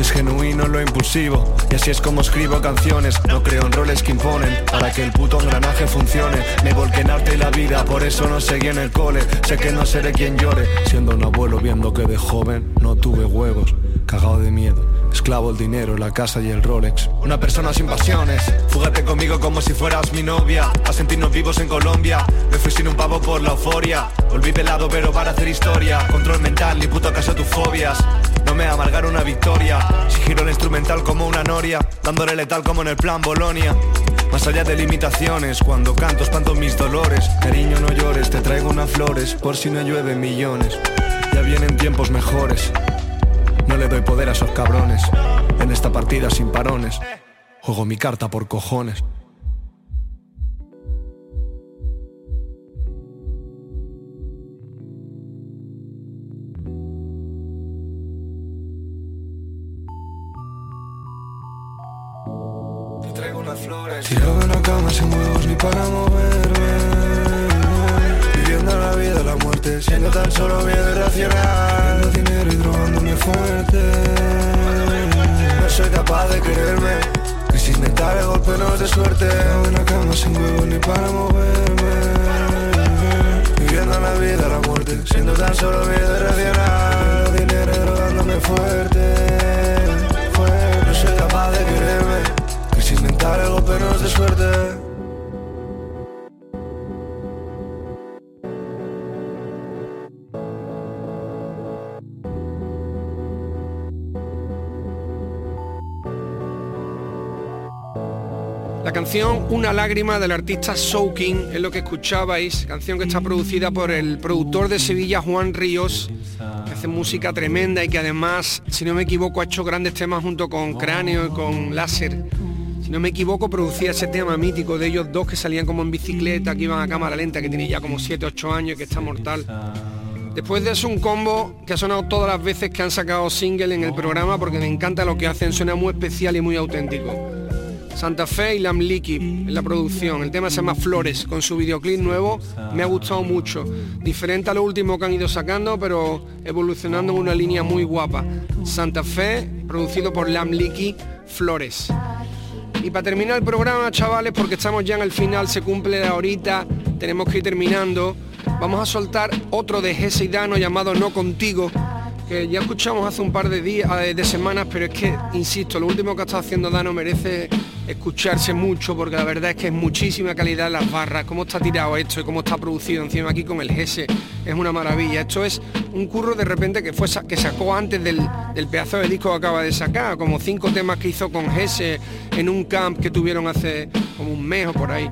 Es genuino lo impulsivo, y así es como escribo canciones. No creo en roles que imponen, para que el puto engranaje funcione. Me volqué en arte y la vida, por eso no seguí en el cole. Sé que no seré quien llore, siendo un abuelo viendo que de joven no tuve huevos. Cagado de miedo, esclavo el dinero, la casa y el Rolex. Una persona sin pasiones, fúgate conmigo como si fueras mi novia. A sentirnos vivos en Colombia, me fui sin un pavo por la euforia. Volví pelado pero para hacer historia. Control mental, ni puto caso tus fobias. No me amargar una victoria. Si giro el instrumental como una noria, dándole letal como en el plan Bolonia. Más allá de limitaciones, cuando canto espanto mis dolores. Cariño, no llores, te traigo unas flores, por si no llueve millones. Ya vienen tiempos mejores. No le doy poder a esos cabrones. En esta partida sin parones. Juego mi carta por cojones. Tirado en la cama sin huevos ni para moverme. Viviendo la vida, la muerte, siendo tan solo miedo irracional. Viendo dinero y drogándome fuerte. No soy capaz de quererme. Crisis mental, el golpe no es de suerte. En la cama sin huevos ni para moverme. Viviendo la vida, la muerte, siendo tan solo miedo irracional. Dinero drogándome fuerte. No soy capaz de quererme. Crisis mental, el golpe no es de suerte. Canción Una lágrima del artista Soaking es lo que escuchabais, canción que está producida por el productor de Sevilla Juan Ríos, que hace música tremenda y que además, si no me equivoco, ha hecho grandes temas junto con Cráneo y con Láser. Si no me equivoco, producía ese tema mítico de ellos dos que salían como en bicicleta, que iban a cámara lenta, que tiene ya como 7-8 años y que está mortal. Después de eso un combo que ha sonado todas las veces que han sacado single en el programa porque me encanta lo que hacen, suena muy especial y muy auténtico. Santa Fe y Lamliki en la producción. El tema se llama Flores, con su videoclip nuevo. Me ha gustado mucho. Diferente a lo último que han ido sacando, pero evolucionando en una línea muy guapa. Santa Fe, producido por Lamliki, Flores. Y para terminar el programa, chavales, porque estamos ya en el final, se cumple la horita, tenemos que ir terminando. Vamos a soltar otro de Jesse Dano llamado No Contigo, que ya escuchamos hace un par de días, eh, de semanas, pero es que, insisto, lo último que ha estado haciendo Dano merece escucharse mucho porque la verdad es que es muchísima calidad las barras, cómo está tirado esto y cómo está producido encima aquí con el GS, es una maravilla. Esto es un curro de repente que fue que sacó antes del, del pedazo de disco que acaba de sacar, como cinco temas que hizo con GS en un camp que tuvieron hace como un mes o por ahí.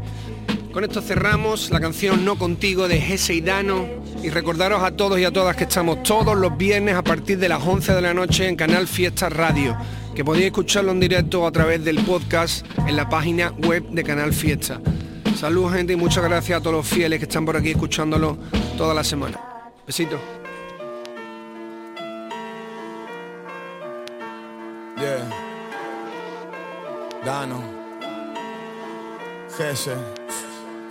Con esto cerramos la canción No Contigo de Gese y Dano y recordaros a todos y a todas que estamos todos los viernes a partir de las 11 de la noche en Canal Fiesta Radio, que podéis escucharlo en directo a través del podcast en la página web de Canal Fiesta. Salud gente y muchas gracias a todos los fieles que están por aquí escuchándolo toda la semana. Besito. Yeah. Dano. Gese.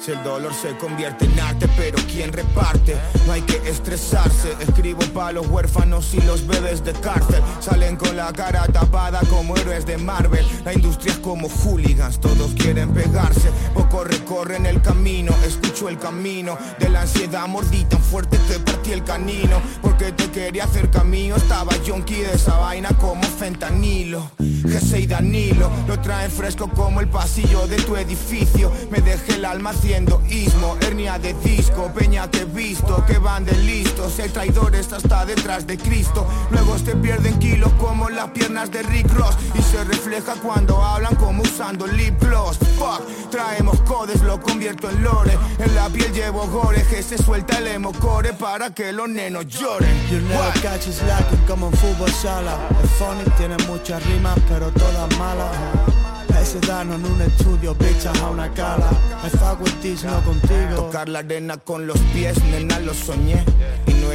Si el dolor se convierte en arte, pero ¿quién reparte? No hay que estresarse. Escribo para los huérfanos y los bebés de cárcel. Salen con la cara tapada como héroes de Marvel. La industria es como hooligans, todos quieren pegarse. Poco recorren el camino, escucho el camino de la ansiedad. Mordí tan fuerte que partí el canino. Porque te quería hacer camino, estaba yonki de esa vaina como fentanilo. Jesse y Danilo lo traen fresco como el pasillo de tu edificio. Me dejé el alma haciendo ismo, hernia de disco, peña que he visto, que van de listos. El traidor está hasta detrás de Cristo. Luego se pierden kilos como las piernas de Rick Ross. Y se refleja cuando hablan como usando lip gloss. Fuck, traemos codes, lo convierto en lore. En la piel llevo gore, que se suelta el emocore para que los nenos lloren. You never catch us lacking como en fútbol sala. Es funny, tiene muchas rimas, pero todas malas. Ese dano en un estudio, bichas a una. I fuck with this, no contigo. Tocar la arena con los pies, nena, lo soñé. Y no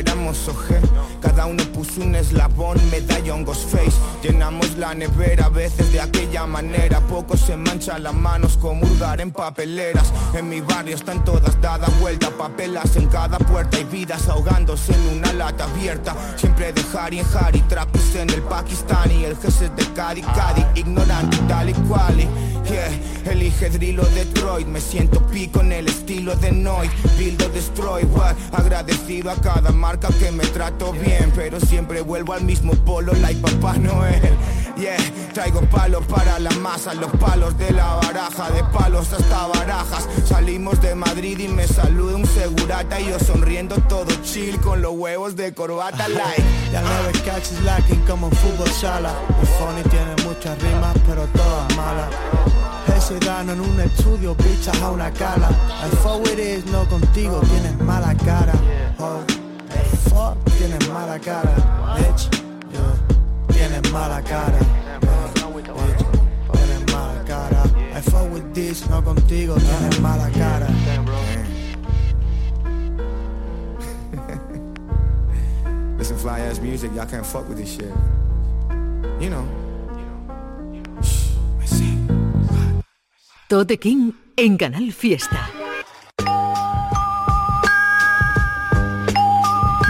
Cada uno puso un eslabón, medallón, ghost face. Llenamos la nevera a veces de aquella manera. Poco se manchan las manos como hurgar en papeleras. En mi barrio están todas dadas vuelta, papelas en cada puerta y vidas ahogándose en una lata abierta. Siempre de Harry en Harry, trapis en el Pakistani. El jefe de Cadi, Cadi, ignorante tal y cual. Yeah, elige drill o Detroit Me siento pico en el estilo de Noid Build o destroy, what? Agradecido a cada marca que me trato bien Pero siempre vuelvo al mismo polo like Papá Noel Yeah, traigo palos para la masa Los palos de la baraja De palos hasta barajas Salimos de Madrid y me saluda un segurata Y yo sonriendo todo chill Con los huevos de corbata like Ya never catch us lacking como en fútbol sala. Funny tiene muchas rimas, pero todas malas. Ese dano en un estudio, bichas a una cala. I fuck with it, no contigo, tienes mala cara. Oh, fuck, tienes mala cara. Bitch, yeah, tienes mala cara. Bitch, tienes mala cara. I fuck with this, no contigo, tienes mala cara. Listen, fly ass music, y'all can't fuck with this shit. You know. Tote King en Canal Fiesta.